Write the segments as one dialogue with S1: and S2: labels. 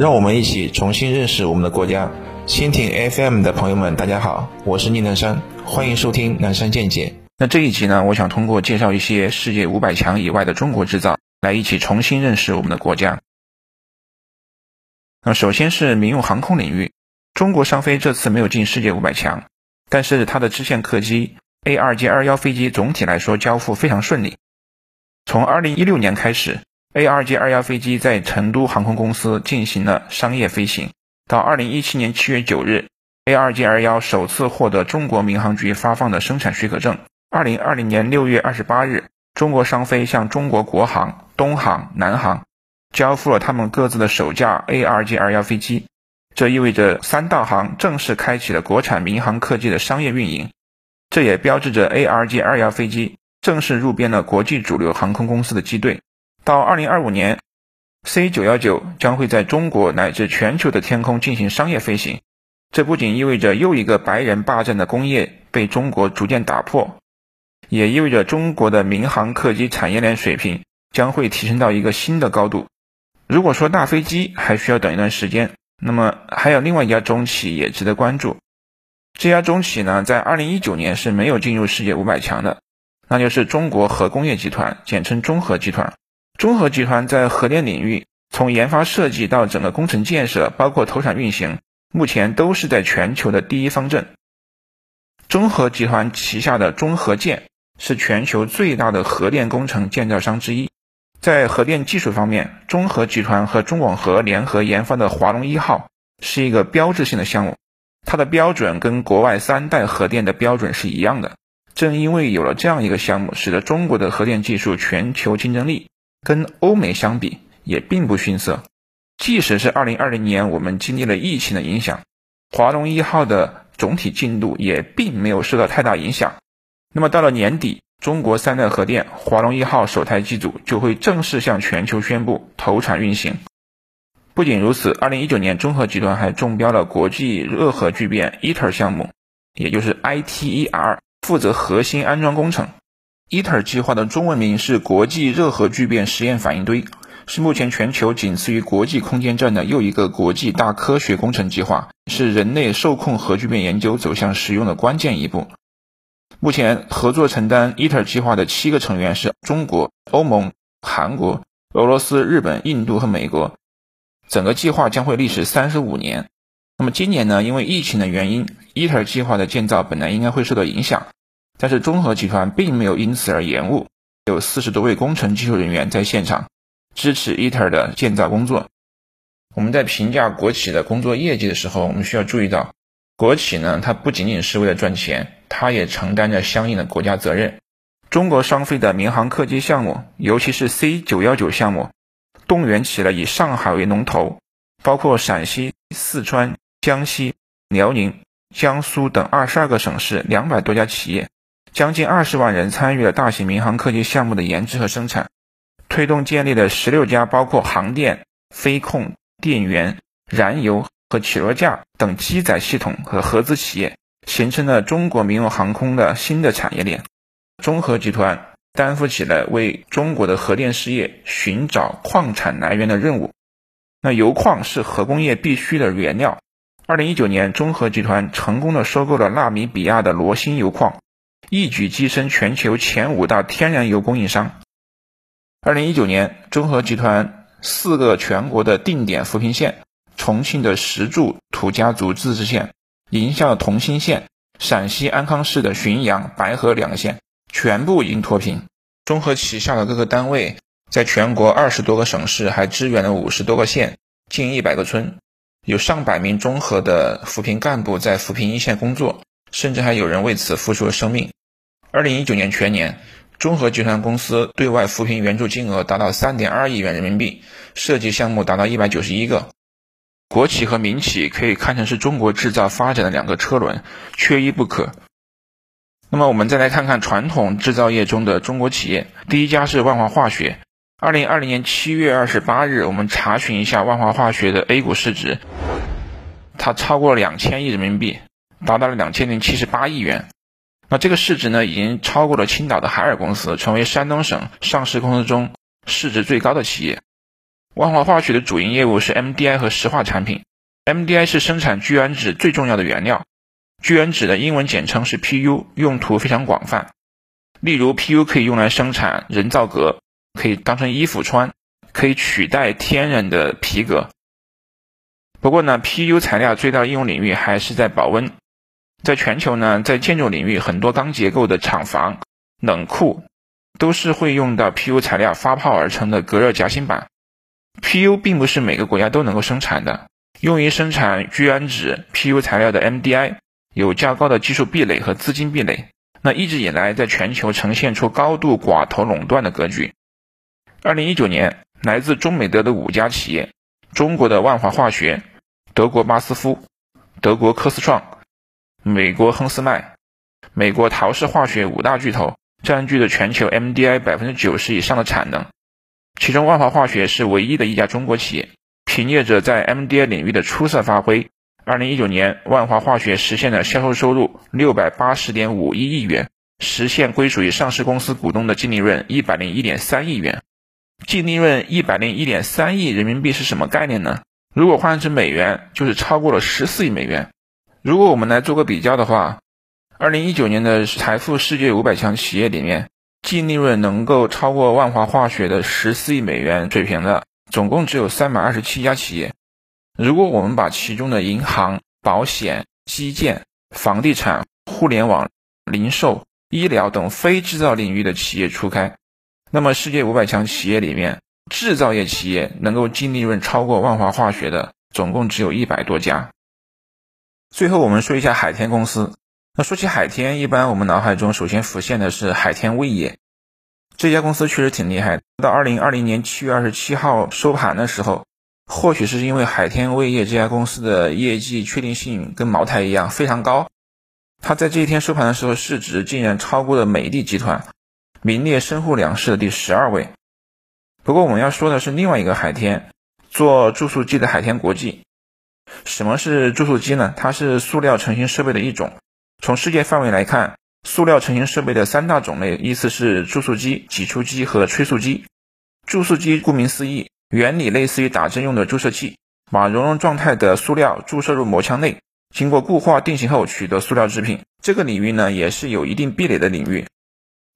S1: 让我们一起重新认识我们的国家。蜻蜓 FM 的朋友们，大家好，我是宁南山，欢迎收听南山见解。
S2: 那这一集呢，我想通过介绍一些世界五百强以外的中国制造，来一起重新认识我们的国家。那首先是民用航空领域，中国商飞这次没有进世界五百强，但是它的支线客机 A2J21 飞机总体来说交付非常顺利。从2016年开始，A2J21 飞机在成都航空公司进行了商业飞行，到2017年7月9日，A2J21 首次获得中国民航局发放的生产许可证。二零二零年六月二十八日，中国商飞向中国国航、东航、南航交付了他们各自的首架 ARJ21 飞机，这意味着三大航正式开启了国产民航客机的商业运营，这也标志着 ARJ21 飞机正式入编了国际主流航空公司的机队。到二零二五年，C919 将会在中国乃至全球的天空进行商业飞行，这不仅意味着又一个白人霸占的工业被中国逐渐打破。也意味着中国的民航客机产业链水平将会提升到一个新的高度。如果说大飞机还需要等一段时间，那么还有另外一家中企也值得关注。这家中企呢，在2019年是没有进入世界五百强的，那就是中国核工业集团，简称中核集团。中核集团在核电领域，从研发设计到整个工程建设，包括投产运行，目前都是在全球的第一方阵。中核集团旗下的中核建。是全球最大的核电工程建造商之一。在核电技术方面，中核集团和中广核联合研发的华龙一号是一个标志性的项目。它的标准跟国外三代核电的标准是一样的。正因为有了这样一个项目，使得中国的核电技术全球竞争力跟欧美相比也并不逊色。即使是2020年我们经历了疫情的影响，华龙一号的总体进度也并没有受到太大影响。那么到了年底，中国三代核电华龙一号首台机组就会正式向全球宣布投产运行。不仅如此，二零一九年中核集团还中标了国际热核聚变 ITER 项目，也就是 ITER，负责核心安装工程。ITER 计划的中文名是国际热核聚变实验反应堆，是目前全球仅次于国际空间站的又一个国际大科学工程计划，是人类受控核聚变研究走向实用的关键一步。目前合作承担 ITER 计划的七个成员是中国、欧盟、韩国、俄罗斯、日本、印度和美国。整个计划将会历时三十五年。那么今年呢？因为疫情的原因，ITER 计划的建造本来应该会受到影响，但是中核集团并没有因此而延误，有四十多位工程技术人员在现场支持 ITER 的建造工作。我们在评价国企的工作业绩的时候，我们需要注意到，国企呢，它不仅仅是为了赚钱。它也承担着相应的国家责任。中国商飞的民航客机项目，尤其是 C 九幺九项目，动员起了以上海为龙头，包括陕西、四川、江西、辽宁、江苏等二十二个省市两百多家企业，将近二十万人参与了大型民航客机项目的研制和生产，推动建立了十六家包括航电、飞控、电源、燃油和起落架等机载系统和合资企业。形成了中国民用航空的新的产业链。中核集团担负起了为中国的核电事业寻找矿产来源的任务。那油矿是核工业必须的原料。二零一九年，中核集团成功的收购了纳米比亚的罗星油矿，一举跻身全球前五大天然油供应商。二零一九年，中核集团四个全国的定点扶贫县：重庆的石柱土家族自治县。宁夏同心县、陕西安康市的浔阳、白河两个县全部已经脱贫。中核旗下的各个单位在全国二十多个省市还支援了五十多个县、近一百个村，有上百名中核的扶贫干部在扶贫一线工作，甚至还有人为此付出了生命。二零一九年全年，中核集团公司对外扶贫援助金额达到三点二亿元人民币，涉及项目达到一百九十一个。国企和民企可以看成是中国制造发展的两个车轮，缺一不可。那么我们再来看看传统制造业中的中国企业，第一家是万华化学。二零二零年七月二十八日，我们查询一下万华化学的 A 股市值，它超过两千亿人民币，达到了两千零七十八亿元。那这个市值呢，已经超过了青岛的海尔公司，成为山东省上市公司中市值最高的企业。万华化学的主营业务是 MDI 和石化产品。MDI 是生产聚氨酯最重要的原料，聚氨酯的英文简称是 PU，用途非常广泛。例如，PU 可以用来生产人造革，可以当成衣服穿，可以取代天然的皮革。不过呢，PU 材料最大的应用领域还是在保温。在全球呢，在建筑领域，很多钢结构的厂房、冷库都是会用到 PU 材料发泡而成的隔热夹心板。PU 并不是每个国家都能够生产的，用于生产聚氨酯 PU 材料的 MDI 有较高的技术壁垒和资金壁垒，那一直以来在全球呈现出高度寡头垄断的格局。二零一九年，来自中美德的五家企业，中国的万华化学、德国巴斯夫、德国科斯创。美国亨斯麦、美国陶氏化学五大巨头占据了全球 MDI 百分之九十以上的产能，其中万华化学是唯一的一家中国企业。凭借着在 MDI 领域的出色发挥，二零一九年万华化学实现了销售收入六百八十点五一亿元，实现归属于上市公司股东的净利润一百零一点三亿元。净利润一百零一点三亿人民币是什么概念呢？如果换成美元，就是超过了十四亿美元。如果我们来做个比较的话，二零一九年的财富世界五百强企业里面，净利润能够超过万华化学的十四亿美元水平的，总共只有三百二十七家企业。如果我们把其中的银行、保险、基建、房地产、互联网、零售、医疗等非制造领域的企业除开，那么世界五百强企业里面，制造业企业能够净利润超过万华化学的，总共只有一百多家。最后，我们说一下海天公司。那说起海天，一般我们脑海中首先浮现的是海天味业。这家公司确实挺厉害。到二零二零年七月二十七号收盘的时候，或许是因为海天味业这家公司的业绩确定性跟茅台一样非常高，它在这一天收盘的时候，市值竟然超过了美的集团，名列深沪两市的第十二位。不过我们要说的是另外一个海天，做注塑机的海天国际。什么是注塑机呢？它是塑料成型设备的一种。从世界范围来看，塑料成型设备的三大种类，依次是注塑机、挤出机和吹塑机。注塑机顾名思义，原理类似于打针用的注射器，把熔融状态的塑料注射入膜腔内，经过固化定型后取得塑料制品。这个领域呢，也是有一定壁垒的领域。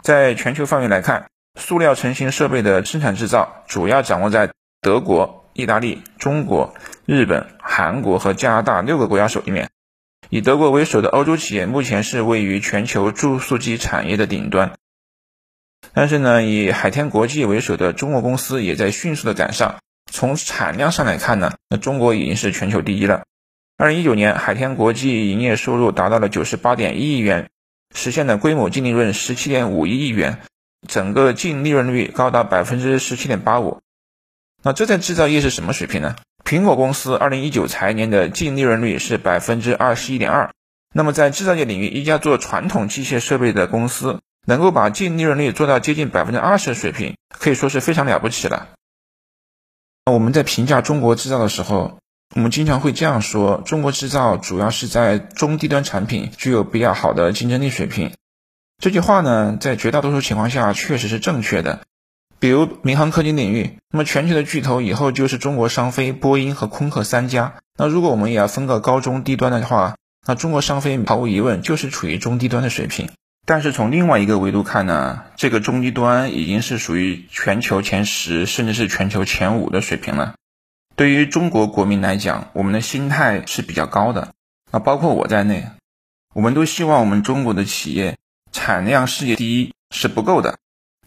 S2: 在全球范围来看，塑料成型设备的生产制造主要掌握在德国、意大利、中国、日本。韩国和加拿大六个国家手里面，以德国为首的欧洲企业目前是位于全球注塑机产业的顶端。但是呢，以海天国际为首的中国公司也在迅速的赶上。从产量上来看呢，那中国已经是全球第一了。二零一九年，海天国际营业收入达到了九十八点一亿元，实现了规模净利润十七点五一亿元，整个净利润率高达百分之十七点八五。那这在制造业是什么水平呢？苹果公司二零一九财年的净利润率是百分之二十一点二。那么在制造业领域，一家做传统机械设备的公司能够把净利润率做到接近百分之二十的水平，可以说是非常了不起了。我们在评价中国制造的时候，我们经常会这样说：中国制造主要是在中低端产品具有比较好的竞争力水平。这句话呢，在绝大多数情况下确实是正确的。比如民航科技领域，那么全球的巨头以后就是中国商飞、波音和空客三家。那如果我们也要分个高中低端的话，那中国商飞毫无疑问就是处于中低端的水平。但是从另外一个维度看呢，这个中低端已经是属于全球前十，甚至是全球前五的水平了。对于中国国民来讲，我们的心态是比较高的。啊，包括我在内，我们都希望我们中国的企业产量世界第一是不够的。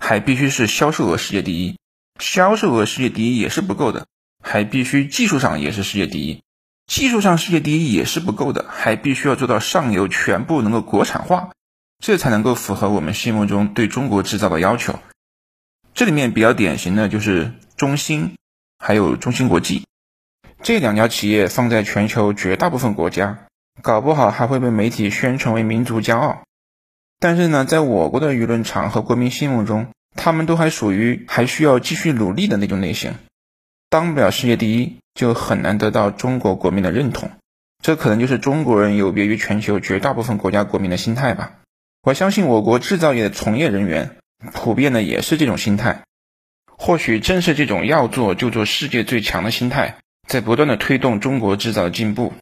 S2: 还必须是销售额世界第一，销售额世界第一也是不够的，还必须技术上也是世界第一，技术上世界第一也是不够的，还必须要做到上游全部能够国产化，这才能够符合我们心目中对中国制造的要求。这里面比较典型的就是中芯，还有中芯国际这两家企业放在全球绝大部分国家，搞不好还会被媒体宣传为民族骄傲。但是呢，在我国的舆论场和国民心目中，他们都还属于还需要继续努力的那种类型，当不了世界第一，就很难得到中国国民的认同。这可能就是中国人有别于全球绝大部分国家国民的心态吧。我相信我国制造业的从业人员普遍的也是这种心态。或许正是这种要做就做世界最强的心态，在不断的推动中国制造的进步。